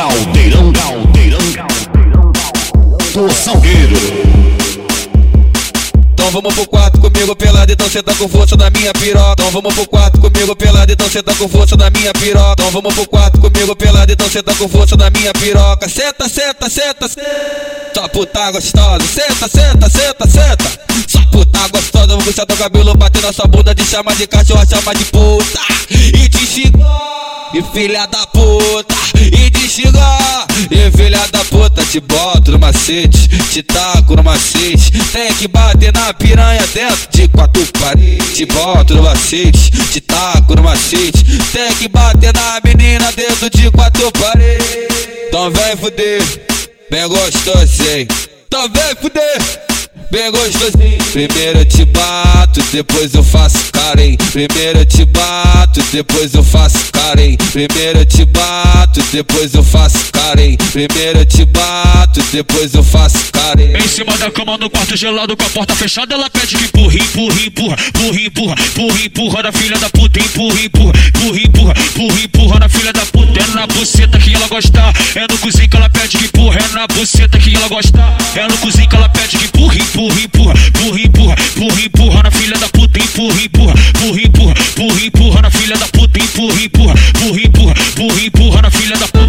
Caldeirão, caldeirão do Salgueiro. Então vamos pro quarto comigo pelado, então cê tá com força na minha piroca. Então vamos pro quarto comigo pelado, então cê tá com força na minha piroca. Então vamos pro quarto comigo pelado, então cê tá com força na minha piroca. Senta, senta, senta, senta. Só puta gostosa. Senta, senta, senta, senta. Só puta gostosa, vou puxar teu cabelo, bater na sua bunda, te chama de cachorro, chama de puta. E te xingar, e filha da puta. E xingar, e filha da puta. Te boto no macete, te taco no macete. Tem que bater na piranha dentro de quatro paredes. Te boto no macete, te taco no macete. Tem que bater na menina dentro de quatro paredes. Então vem fuder, bem gostosinho. Então vem fuder bem gostosinho. Primeiro eu te bato, depois eu faço carem. Primeiro eu te bato, depois eu faço carem. Primeiro eu te bato, depois eu faço carem. Primeiro eu te bato, depois eu faço carem. Em cima da cama no quarto gelado com a porta fechada, ela pede que empurra, empurra, empurra, empurra, empurra, empurra, empurra na filha da puta, empurra, empurra, empurra, empurra, empurra, empurra na filha da puta. É na buceta que ela gosta, é no cozinho que ela pede que empurra, é na buceta que ela gosta, é no cozinho que ela pede que empurra, empurra empurra, empurra, empurra, empurra, empurra, na filha da puta, empurra, empurra, empurra, empurra, empurra, na filha da puta, empurra, empurra, empurra, empurra, empurra na filha da puta.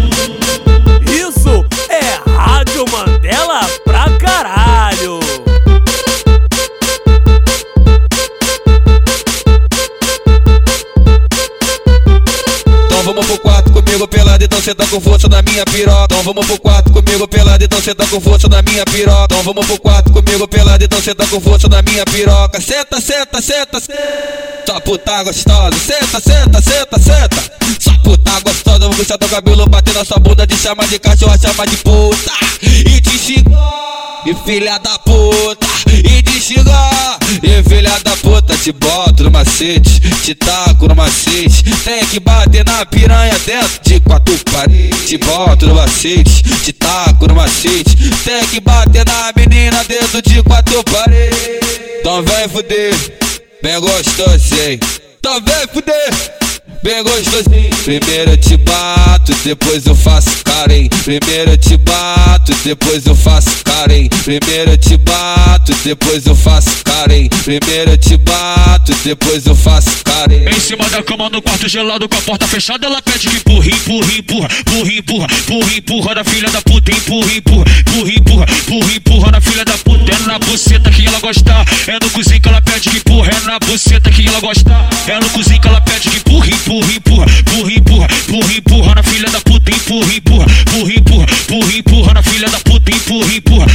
Pelado, então cê tá com força na minha piroca. Então vamos pro quarto comigo pelado, então cê tá com força na minha piroca. Então vamos pro quarto comigo pelado, então cê tá com força na minha piroca. Senta, senta, senta. Só puta gostosa. Senta, senta, senta, senta. Só puta gostosa, vou puxar teu cabelo, bater na sua bunda, te chama de cachorro, chama de puta. E te xingar, e filha da puta. E xingar, e filha da puta. Te boto no macete, te taco no macete. Tem que bater na piranha dentro de quatro paredes. Te boto no macete, te taco no macete. Tem que bater na menina dentro de quatro paredes. Então vem fuder, bem gostosinho. Então vem fuder bem gostosinho. Primeiro eu te bato, depois eu faço carem. Primeiro eu te bato, depois eu faço carem. Primeiro eu te bato, depois eu faço carem. Primeiro eu te bato, depois eu faço carem. Em cima da cama no quarto gelado com a porta fechada, ela pede que empurra, empurra, empurra, empurra, empurra, empurra, empurra na filha da puta, empurra, empurra, empurra, empurra, empurra, empurra na filha da puta. É na buceta que ela gosta, é no cozinho que ela pede que empurra, é na buceta que ela gosta, é no cozinho que ela pede empurra, empurra, na filha da puta, empurra, empurra,